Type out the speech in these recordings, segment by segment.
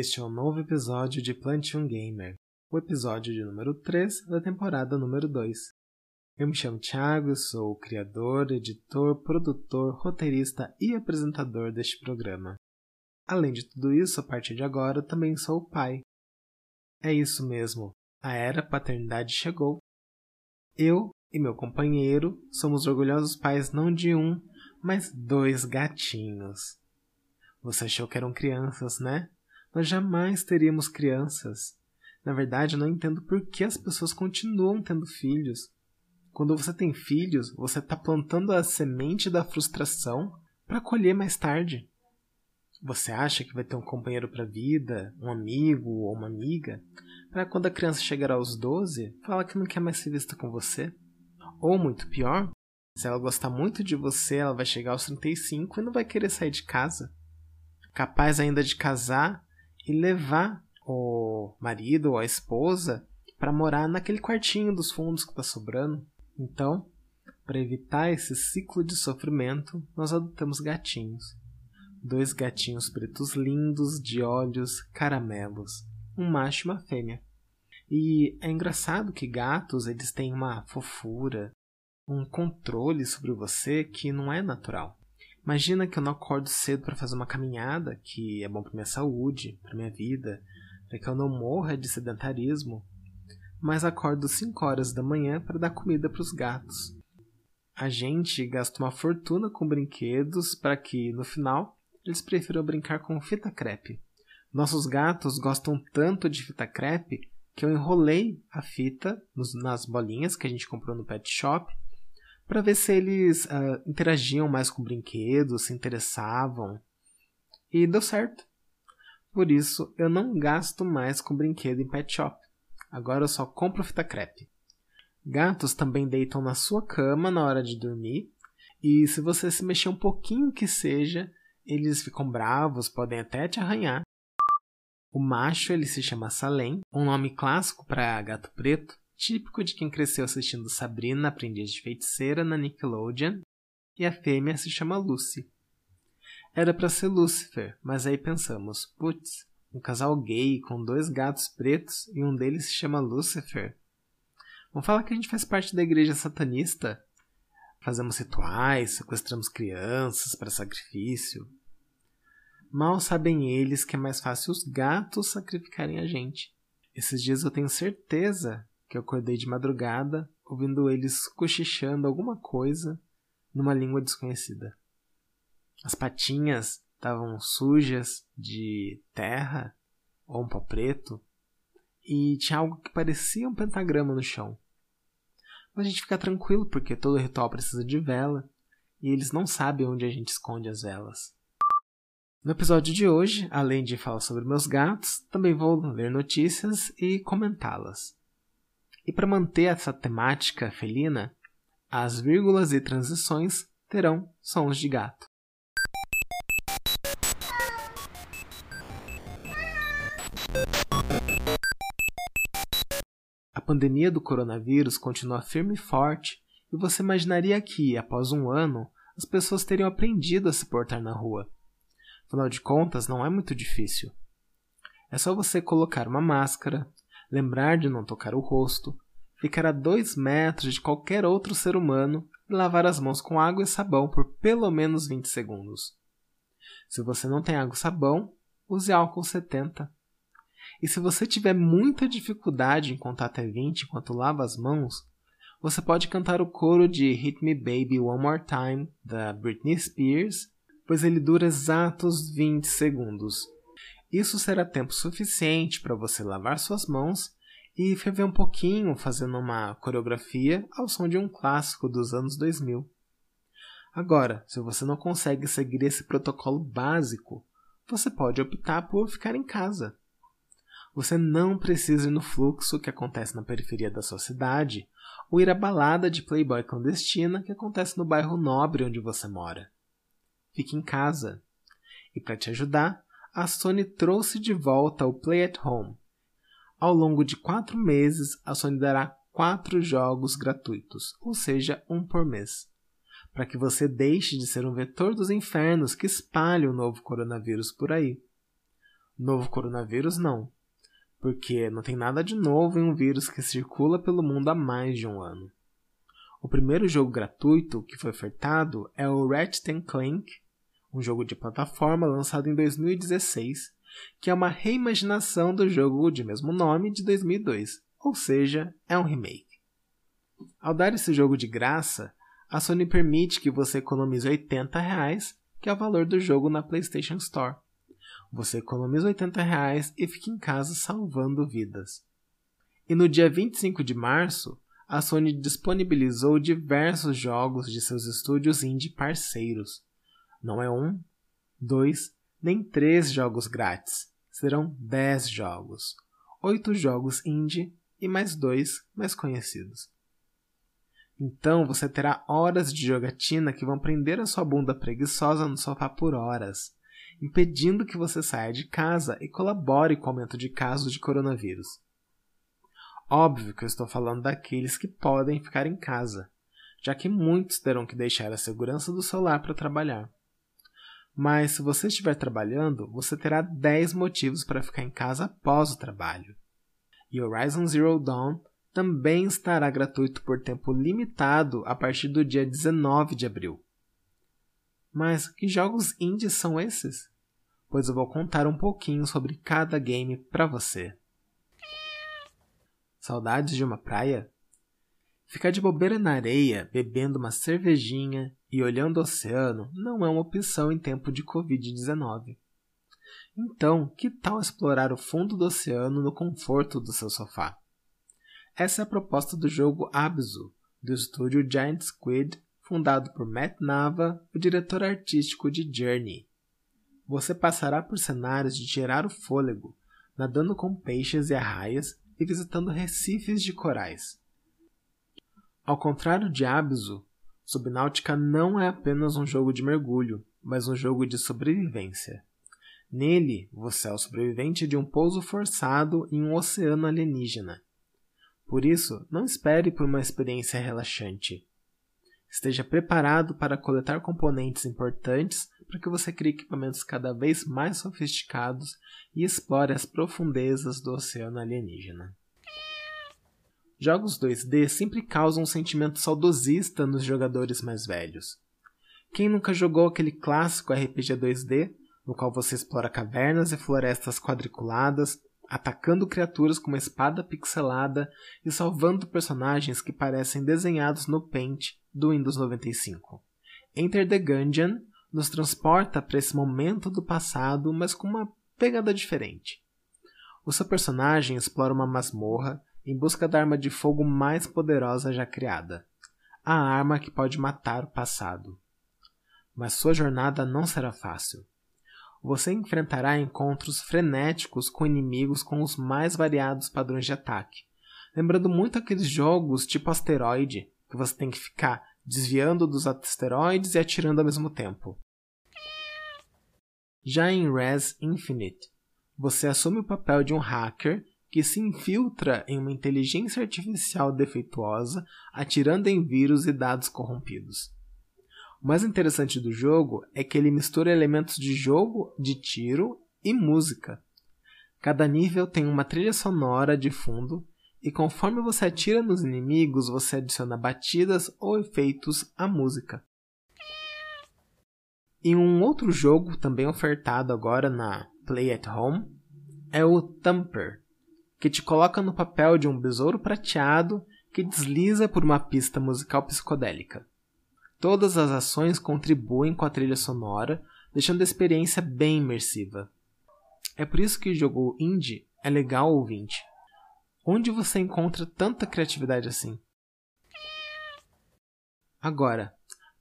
este é o novo episódio de Plante um Gamer, o episódio de número 3 da temporada número 2. Eu me chamo Thiago, sou o criador, editor, produtor, roteirista e apresentador deste programa. Além de tudo isso, a partir de agora também sou o pai. É isso mesmo, a era paternidade chegou. Eu e meu companheiro somos orgulhosos pais não de um, mas dois gatinhos. Você achou que eram crianças, né? Nós jamais teríamos crianças. Na verdade, eu não entendo por que as pessoas continuam tendo filhos. Quando você tem filhos, você está plantando a semente da frustração para colher mais tarde. Você acha que vai ter um companheiro para a vida, um amigo ou uma amiga, para quando a criança chegar aos 12, falar que não quer mais ser vista com você? Ou muito pior, se ela gostar muito de você, ela vai chegar aos 35 e não vai querer sair de casa capaz ainda de casar e levar o marido ou a esposa para morar naquele quartinho dos fundos que está sobrando. Então, para evitar esse ciclo de sofrimento, nós adotamos gatinhos. Dois gatinhos pretos lindos, de olhos caramelos, um macho e uma fêmea. E é engraçado que gatos eles têm uma fofura, um controle sobre você que não é natural. Imagina que eu não acordo cedo para fazer uma caminhada, que é bom para minha saúde, para minha vida, para que eu não morra de sedentarismo, mas acordo 5 horas da manhã para dar comida para os gatos. A gente gasta uma fortuna com brinquedos para que, no final, eles prefiram brincar com fita crepe. Nossos gatos gostam tanto de fita crepe que eu enrolei a fita nas bolinhas que a gente comprou no pet shop para ver se eles uh, interagiam mais com brinquedos, se interessavam. E deu certo. Por isso, eu não gasto mais com brinquedo em pet shop. Agora eu só compro fita crepe. Gatos também deitam na sua cama na hora de dormir, e se você se mexer um pouquinho que seja, eles ficam bravos, podem até te arranhar. O macho ele se chama Salem, um nome clássico para gato preto, típico de quem cresceu assistindo Sabrina, Aprendiz de Feiticeira, na Nickelodeon, e a fêmea se chama Lucy. Era para ser Lucifer, mas aí pensamos, putz, um casal gay com dois gatos pretos e um deles se chama Lucifer. Vamos falar que a gente faz parte da igreja satanista? Fazemos rituais, sequestramos crianças para sacrifício. Mal sabem eles que é mais fácil os gatos sacrificarem a gente. Esses dias eu tenho certeza que eu acordei de madrugada ouvindo eles cochichando alguma coisa numa língua desconhecida. As patinhas estavam sujas de terra ou um pó preto e tinha algo que parecia um pentagrama no chão. Mas a gente fica tranquilo porque todo ritual precisa de vela e eles não sabem onde a gente esconde as velas. No episódio de hoje, além de falar sobre meus gatos, também vou ler notícias e comentá-las. E para manter essa temática felina, as vírgulas e transições terão sons de gato. A pandemia do coronavírus continua firme e forte, e você imaginaria que, após um ano, as pessoas teriam aprendido a se portar na rua. Afinal de contas, não é muito difícil. É só você colocar uma máscara, lembrar de não tocar o rosto, ficar a dois metros de qualquer outro ser humano e lavar as mãos com água e sabão por pelo menos 20 segundos. Se você não tem água e sabão, use álcool 70. E se você tiver muita dificuldade em contar até 20 enquanto lava as mãos, você pode cantar o coro de Hit Me Baby One More Time da Britney Spears, pois ele dura exatos 20 segundos. Isso será tempo suficiente para você lavar suas mãos e ferver um pouquinho fazendo uma coreografia ao som de um clássico dos anos 2000. Agora, se você não consegue seguir esse protocolo básico, você pode optar por ficar em casa. Você não precisa ir no fluxo que acontece na periferia da sua cidade ou ir à balada de playboy clandestina que acontece no bairro nobre onde você mora. Fique em casa. E para te ajudar, a Sony trouxe de volta o Play at Home. Ao longo de quatro meses, a Sony dará quatro jogos gratuitos, ou seja, um por mês para que você deixe de ser um vetor dos infernos que espalha o novo coronavírus por aí. Novo coronavírus não, porque não tem nada de novo em um vírus que circula pelo mundo há mais de um ano. O primeiro jogo gratuito que foi ofertado é o Ratchet Clank, um jogo de plataforma lançado em 2016, que é uma reimaginação do jogo de mesmo nome de 2002, ou seja, é um remake. Ao dar esse jogo de graça, a Sony permite que você economize 80 reais, que é o valor do jogo na PlayStation Store. Você economiza 80 reais e fica em casa salvando vidas. E no dia 25 de março, a Sony disponibilizou diversos jogos de seus estúdios indie parceiros. Não é um, dois, nem três jogos grátis. Serão 10 jogos. Oito jogos indie e mais dois mais conhecidos. Então você terá horas de jogatina que vão prender a sua bunda preguiçosa no sofá por horas, impedindo que você saia de casa e colabore com o aumento de casos de coronavírus. Óbvio que eu estou falando daqueles que podem ficar em casa, já que muitos terão que deixar a segurança do celular para trabalhar. Mas se você estiver trabalhando, você terá 10 motivos para ficar em casa após o trabalho. E Horizon Zero Dawn também estará gratuito por tempo limitado a partir do dia 19 de abril. Mas que jogos indies são esses? Pois eu vou contar um pouquinho sobre cada game para você. Saudades de uma praia? Ficar de bobeira na areia, bebendo uma cervejinha e olhando o oceano não é uma opção em tempo de Covid-19. Então, que tal explorar o fundo do oceano no conforto do seu sofá? Essa é a proposta do jogo Abzu, do estúdio Giant Squid, fundado por Matt Nava, o diretor artístico de Journey. Você passará por cenários de tirar o fôlego, nadando com peixes e arraias e visitando recifes de corais. Ao contrário de Abzu, Subnáutica não é apenas um jogo de mergulho, mas um jogo de sobrevivência. Nele, você é o sobrevivente de um pouso forçado em um oceano alienígena por isso, não espere por uma experiência relaxante. Esteja preparado para coletar componentes importantes para que você crie equipamentos cada vez mais sofisticados e explore as profundezas do oceano alienígena. Jogos 2D sempre causam um sentimento saudosista nos jogadores mais velhos. Quem nunca jogou aquele clássico RPG 2D, no qual você explora cavernas e florestas quadriculadas, atacando criaturas com uma espada pixelada e salvando personagens que parecem desenhados no Paint do Windows 95. Enter the Gungeon nos transporta para esse momento do passado, mas com uma pegada diferente. O seu personagem explora uma masmorra em busca da arma de fogo mais poderosa já criada, a arma que pode matar o passado. Mas sua jornada não será fácil você enfrentará encontros frenéticos com inimigos com os mais variados padrões de ataque. Lembrando muito aqueles jogos tipo asteroide, que você tem que ficar desviando dos asteroides e atirando ao mesmo tempo. Já em Res Infinite, você assume o papel de um hacker que se infiltra em uma inteligência artificial defeituosa, atirando em vírus e dados corrompidos. O mais interessante do jogo é que ele mistura elementos de jogo, de tiro e música. Cada nível tem uma trilha sonora de fundo, e conforme você atira nos inimigos, você adiciona batidas ou efeitos à música. E um outro jogo, também ofertado agora na Play at Home, é o Thumper, que te coloca no papel de um besouro prateado que desliza por uma pista musical psicodélica. Todas as ações contribuem com a trilha sonora, deixando a experiência bem imersiva. É por isso que o jogo indie é legal ouvinte. Onde você encontra tanta criatividade assim? Agora,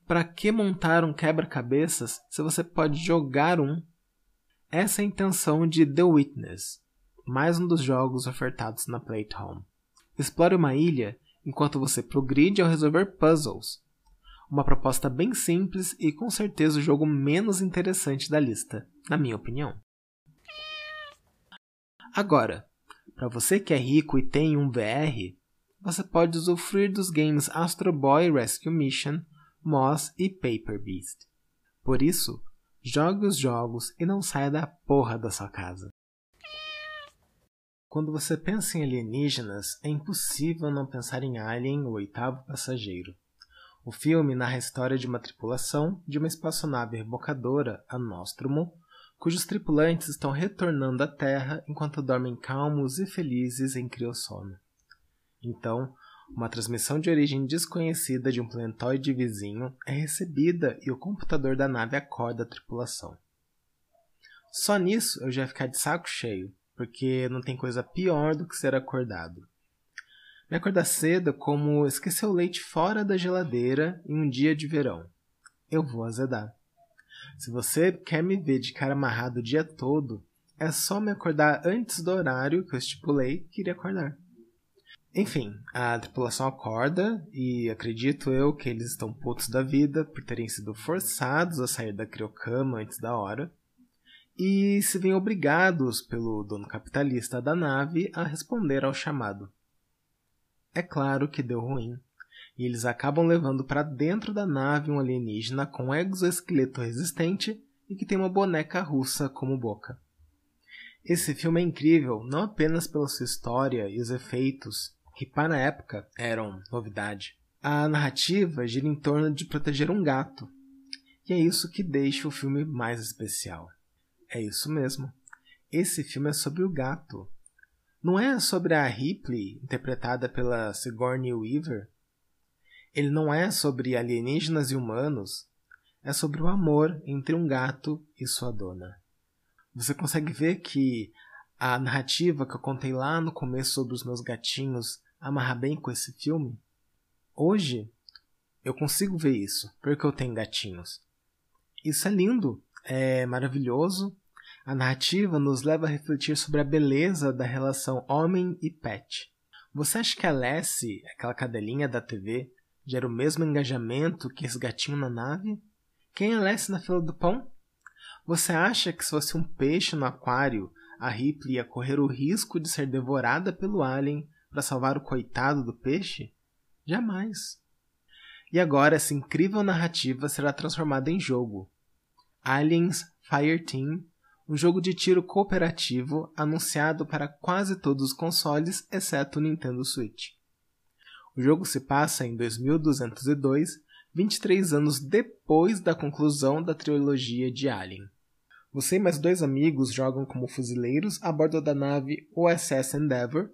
Para que montar um quebra-cabeças se você pode jogar um? Essa é a intenção de The Witness, mais um dos jogos ofertados na Playtime. Explore uma ilha enquanto você progride ao resolver puzzles. Uma proposta bem simples e com certeza o jogo menos interessante da lista, na minha opinião. Agora, para você que é rico e tem um VR, você pode usufruir dos games Astro Boy Rescue Mission, Moss e Paper Beast. Por isso, jogue os jogos e não saia da porra da sua casa. Quando você pensa em alienígenas, é impossível não pensar em Alien, o oitavo passageiro. O filme narra a história de uma tripulação de uma espaçonave rebocadora, a Nostromo, cujos tripulantes estão retornando à Terra enquanto dormem calmos e felizes em criossono. Então, uma transmissão de origem desconhecida de um planetóide vizinho é recebida e o computador da nave acorda a tripulação. Só nisso eu já ia ficar de saco cheio, porque não tem coisa pior do que ser acordado. Me acordar cedo como esquecer o leite fora da geladeira em um dia de verão. Eu vou azedar. Se você quer me ver de cara amarrado o dia todo, é só me acordar antes do horário que eu estipulei que iria acordar. Enfim, a tripulação acorda e acredito eu que eles estão putos da vida por terem sido forçados a sair da criocama antes da hora e se veem obrigados pelo dono capitalista da nave a responder ao chamado. É claro que deu ruim, e eles acabam levando para dentro da nave um alienígena com exoesqueleto resistente e que tem uma boneca russa como boca. Esse filme é incrível não apenas pela sua história e os efeitos, que para a época eram novidade. A narrativa gira em torno de proteger um gato, e é isso que deixa o filme mais especial. É isso mesmo. Esse filme é sobre o gato. Não é sobre a Ripley, interpretada pela Sigourney Weaver. Ele não é sobre alienígenas e humanos. É sobre o amor entre um gato e sua dona. Você consegue ver que a narrativa que eu contei lá no começo sobre os meus gatinhos amarra bem com esse filme? Hoje, eu consigo ver isso, porque eu tenho gatinhos. Isso é lindo, é maravilhoso. A narrativa nos leva a refletir sobre a beleza da relação homem e pet. Você acha que a Lessie, aquela cadelinha da TV, gera o mesmo engajamento que esse gatinho na nave? Quem é Lessie na fila do pão? Você acha que se fosse um peixe no aquário, a Ripley ia correr o risco de ser devorada pelo alien para salvar o coitado do peixe? Jamais. E agora essa incrível narrativa será transformada em jogo. Aliens Fireteam, um jogo de tiro cooperativo anunciado para quase todos os consoles, exceto o Nintendo Switch. O jogo se passa em 2202, 23 anos depois da conclusão da trilogia de Alien. Você e mais dois amigos jogam como fuzileiros a bordo da nave USS Endeavour,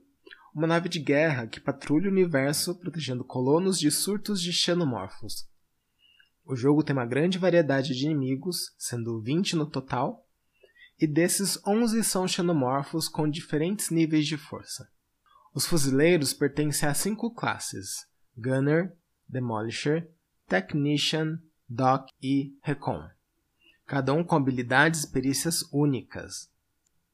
uma nave de guerra que patrulha o universo protegendo colonos de surtos de xenomorfos. O jogo tem uma grande variedade de inimigos, sendo 20 no total, e desses 11 são xenomorfos com diferentes níveis de força. Os fuzileiros pertencem a cinco classes: Gunner, Demolisher, Technician, Doc e Recon. Cada um com habilidades e perícias únicas.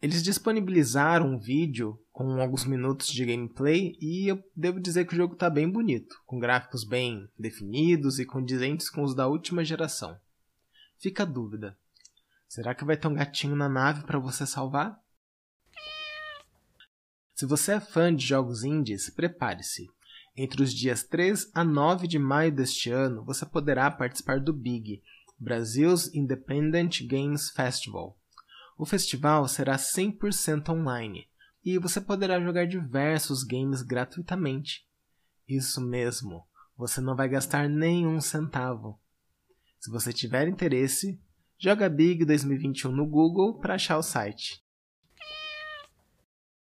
Eles disponibilizaram um vídeo com alguns minutos de gameplay e eu devo dizer que o jogo está bem bonito, com gráficos bem definidos e condizentes com os da última geração. Fica a dúvida: será que vai ter um gatinho na nave para você salvar? Se você é fã de jogos indies, prepare-se. Entre os dias 3 a 9 de maio deste ano, você poderá participar do BIG, Brasil's Independent Games Festival o festival será 100% online e você poderá jogar diversos games gratuitamente. Isso mesmo, você não vai gastar nenhum centavo. Se você tiver interesse, joga Big 2021 no Google para achar o site.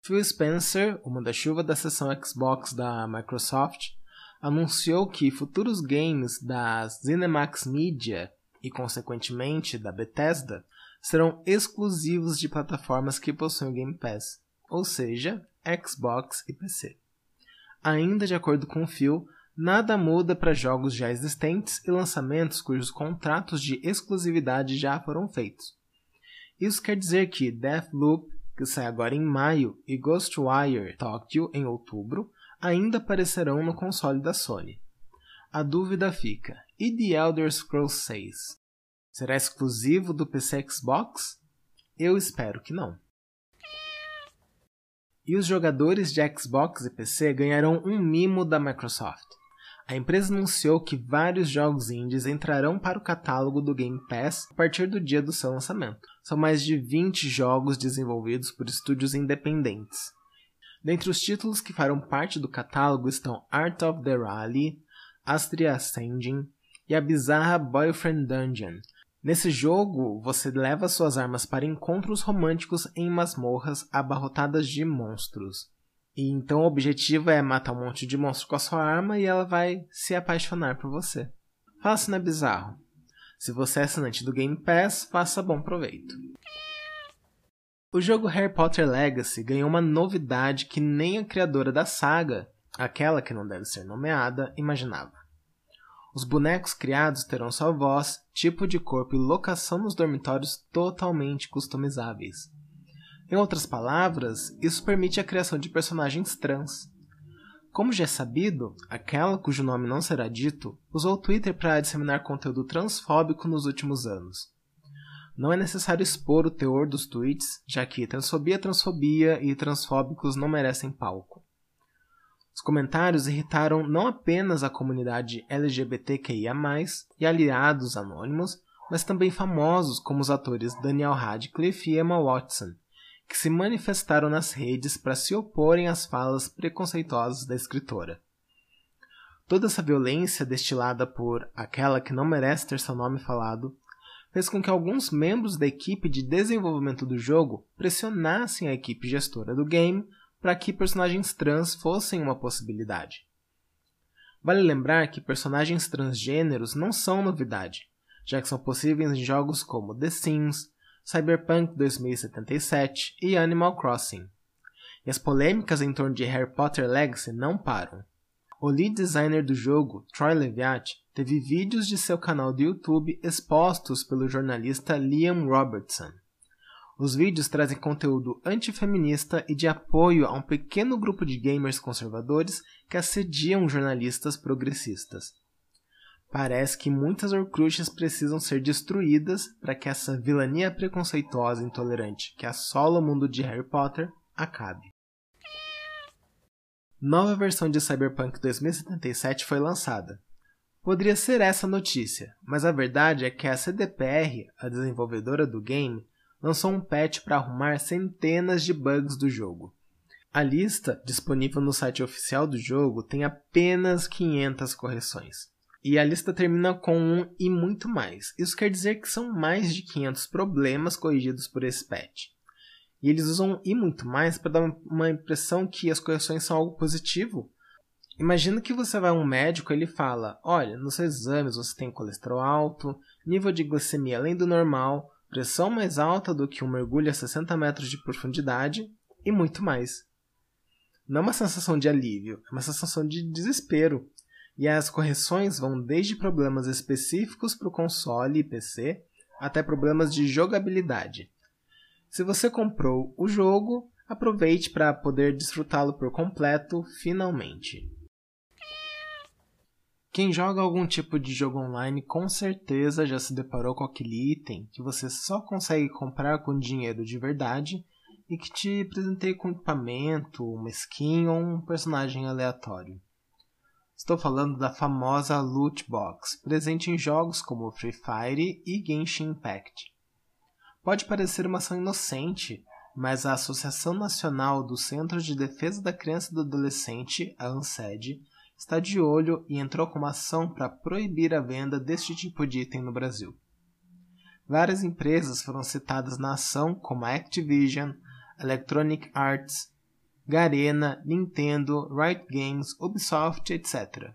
Phil Spencer, o manda-chuva da seção Xbox da Microsoft, anunciou que futuros games da ZeniMax Media e, consequentemente, da Bethesda serão exclusivos de plataformas que possuem Game Pass, ou seja, Xbox e PC. Ainda de acordo com o Phil, nada muda para jogos já existentes e lançamentos cujos contratos de exclusividade já foram feitos. Isso quer dizer que Deathloop, que sai agora em maio, e Ghostwire Tokyo em outubro, ainda aparecerão no console da Sony. A dúvida fica: e The Elder Scrolls 6? Será exclusivo do PC Xbox? Eu espero que não. E os jogadores de Xbox e PC ganharão um mimo da Microsoft. A empresa anunciou que vários jogos indies entrarão para o catálogo do Game Pass a partir do dia do seu lançamento. São mais de 20 jogos desenvolvidos por estúdios independentes. Dentre os títulos que farão parte do catálogo estão Art of the Rally, Astria Ascending e a bizarra Boyfriend Dungeon, Nesse jogo, você leva suas armas para encontros românticos em masmorras abarrotadas de monstros. E então o objetivo é matar um monte de monstro com a sua arma e ela vai se apaixonar por você. Se não é bizarro. Se você é assinante do Game Pass, faça bom proveito. O jogo Harry Potter Legacy ganhou uma novidade que nem a criadora da saga, aquela que não deve ser nomeada, imaginava. Os bonecos criados terão sua voz, tipo de corpo e locação nos dormitórios totalmente customizáveis. Em outras palavras, isso permite a criação de personagens trans. Como já é sabido, aquela cujo nome não será dito usou o Twitter para disseminar conteúdo transfóbico nos últimos anos. Não é necessário expor o teor dos tweets, já que transfobia, transfobia e transfóbicos não merecem palco. Os comentários irritaram não apenas a comunidade LGBTQIA, e aliados anônimos, mas também famosos como os atores Daniel Radcliffe e Emma Watson, que se manifestaram nas redes para se oporem às falas preconceituosas da escritora. Toda essa violência destilada por aquela que não merece ter seu nome falado fez com que alguns membros da equipe de desenvolvimento do jogo pressionassem a equipe gestora do game para que personagens trans fossem uma possibilidade. Vale lembrar que personagens transgêneros não são novidade, já que são possíveis em jogos como The Sims, Cyberpunk 2077 e Animal Crossing. E as polêmicas em torno de Harry Potter Legacy não param. O lead designer do jogo, Troy Leviat, teve vídeos de seu canal do YouTube expostos pelo jornalista Liam Robertson. Os vídeos trazem conteúdo antifeminista e de apoio a um pequeno grupo de gamers conservadores que assediam jornalistas progressistas. Parece que muitas Horcruxes precisam ser destruídas para que essa vilania preconceituosa e intolerante que assola o mundo de Harry Potter acabe. Nova versão de Cyberpunk 2077 foi lançada. Poderia ser essa notícia, mas a verdade é que a CDPR, a desenvolvedora do game, lançou um patch para arrumar centenas de bugs do jogo. A lista, disponível no site oficial do jogo, tem apenas 500 correções. E a lista termina com um e muito mais. Isso quer dizer que são mais de 500 problemas corrigidos por esse patch. E eles usam e muito mais para dar uma impressão que as correções são algo positivo. Imagina que você vai a um médico e ele fala: Olha, nos seus exames você tem colesterol alto, nível de glicemia além do normal, pressão mais alta do que um mergulho a 60 metros de profundidade e muito mais. Não é uma sensação de alívio, é uma sensação de desespero. E as correções vão desde problemas específicos para o console e PC até problemas de jogabilidade. Se você comprou o jogo, aproveite para poder desfrutá-lo por completo finalmente. Quem joga algum tipo de jogo online com certeza já se deparou com aquele item que você só consegue comprar com dinheiro de verdade e que te presenteia com equipamento, uma skin ou um personagem aleatório. Estou falando da famosa Loot Box, presente em jogos como Free Fire e Genshin Impact. Pode parecer uma ação inocente, mas a Associação Nacional dos Centros de Defesa da Criança e do Adolescente, a ANSED, está de olho e entrou com uma ação para proibir a venda deste tipo de item no Brasil. Várias empresas foram citadas na ação, como a Activision, Electronic Arts, Garena, Nintendo, Riot Games, Ubisoft, etc.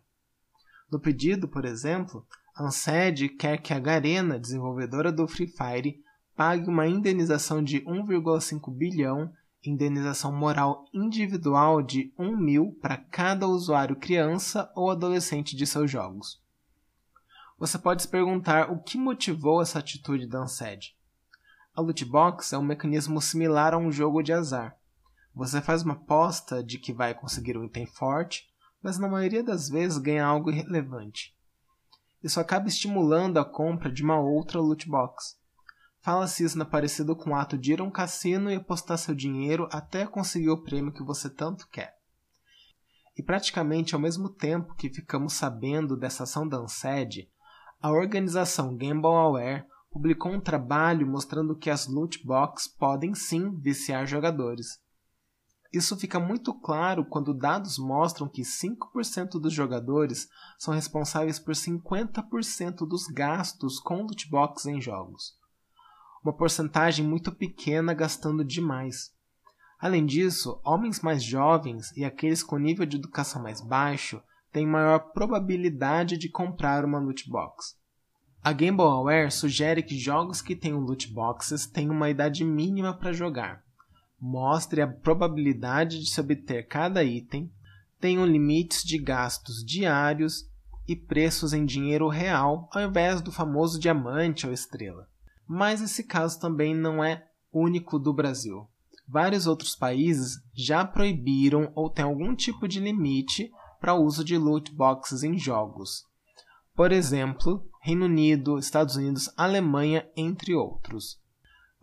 No pedido, por exemplo, a Ansed quer que a Garena, desenvolvedora do Free Fire, pague uma indenização de 1,5 bilhão indenização moral individual de 1 mil para cada usuário criança ou adolescente de seus jogos. Você pode se perguntar o que motivou essa atitude da Ansed. A loot box é um mecanismo similar a um jogo de azar. Você faz uma aposta de que vai conseguir um item forte, mas na maioria das vezes ganha algo irrelevante. Isso acaba estimulando a compra de uma outra loot box. Fala-se isso na parecido com o ato de ir a um cassino e apostar seu dinheiro até conseguir o prêmio que você tanto quer. E praticamente ao mesmo tempo que ficamos sabendo dessa ação da Ansed, a organização Gamble Aware publicou um trabalho mostrando que as loot boxes podem sim viciar jogadores. Isso fica muito claro quando dados mostram que 5% dos jogadores são responsáveis por 50% dos gastos com loot boxes em jogos. Uma porcentagem muito pequena gastando demais. Além disso, homens mais jovens e aqueles com nível de educação mais baixo têm maior probabilidade de comprar uma loot box. A Boy Aware sugere que jogos que tenham loot boxes tenham uma idade mínima para jogar. Mostre a probabilidade de se obter cada item, tenham limites de gastos diários e preços em dinheiro real ao invés do famoso diamante ou estrela. Mas esse caso também não é único do Brasil. Vários outros países já proibiram ou têm algum tipo de limite para o uso de loot boxes em jogos. Por exemplo, Reino Unido, Estados Unidos, Alemanha, entre outros.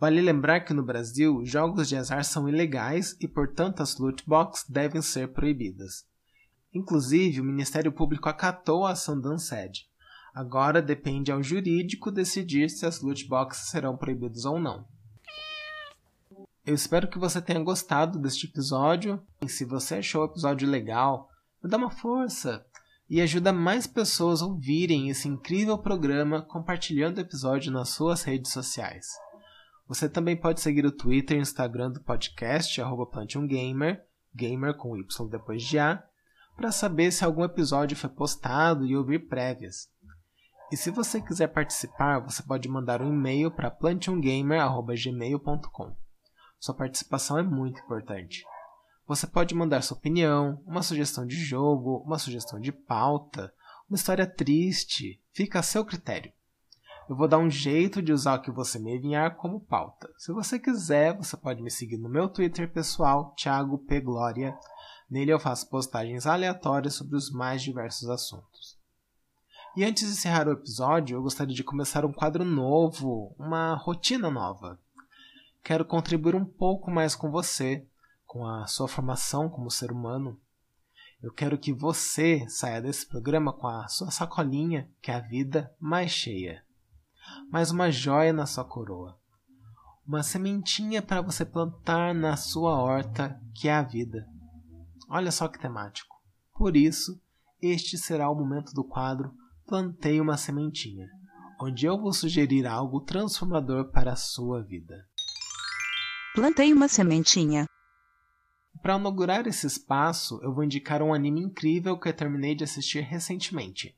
Vale lembrar que no Brasil, jogos de azar são ilegais e, portanto, as loot boxes devem ser proibidas. Inclusive, o Ministério Público acatou a ação da ANSED. Agora depende ao jurídico decidir se as loot boxes serão proibidas ou não. Eu espero que você tenha gostado deste episódio. E se você achou o episódio legal, me dá uma força e ajuda mais pessoas a ouvirem esse incrível programa compartilhando o episódio nas suas redes sociais. Você também pode seguir o Twitter e Instagram do podcast, arroba Gamer, gamer com Y depois de A, para saber se algum episódio foi postado e ouvir prévias. E se você quiser participar, você pode mandar um e-mail para plantiongamer.gmail.com. Sua participação é muito importante. Você pode mandar sua opinião, uma sugestão de jogo, uma sugestão de pauta, uma história triste, fica a seu critério. Eu vou dar um jeito de usar o que você me enviar como pauta. Se você quiser, você pode me seguir no meu Twitter pessoal, Thiago P. Glória. Nele eu faço postagens aleatórias sobre os mais diversos assuntos. E antes de encerrar o episódio, eu gostaria de começar um quadro novo, uma rotina nova. Quero contribuir um pouco mais com você, com a sua formação como ser humano. Eu quero que você saia desse programa com a sua sacolinha, que é a vida mais cheia. Mais uma joia na sua coroa. Uma sementinha para você plantar na sua horta, que é a vida. Olha só que temático. Por isso, este será o momento do quadro Plantei uma sementinha, onde eu vou sugerir algo transformador para a sua vida. Plantei uma sementinha. Para inaugurar esse espaço, eu vou indicar um anime incrível que eu terminei de assistir recentemente.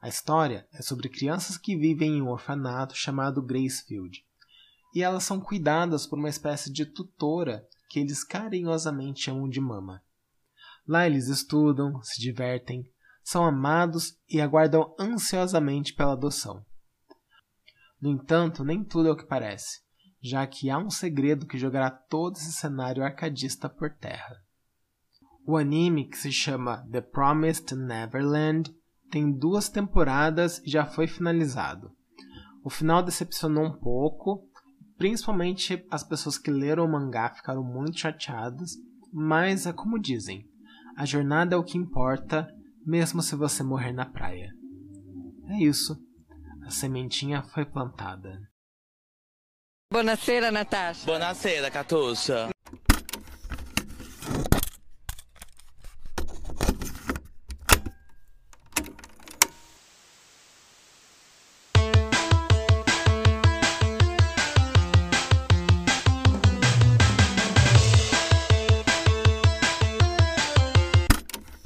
A história é sobre crianças que vivem em um orfanato chamado Gracefield, e elas são cuidadas por uma espécie de tutora que eles carinhosamente chamam de mama. Lá eles estudam, se divertem, são amados e aguardam ansiosamente pela adoção. No entanto, nem tudo é o que parece já que há um segredo que jogará todo esse cenário arcadista por terra. O anime, que se chama The Promised Neverland, tem duas temporadas e já foi finalizado. O final decepcionou um pouco, principalmente as pessoas que leram o mangá ficaram muito chateadas, mas é como dizem: a jornada é o que importa, mesmo se você morrer na praia. É isso. A sementinha foi plantada. Buonasera Natasha. Buonasera Catuxa.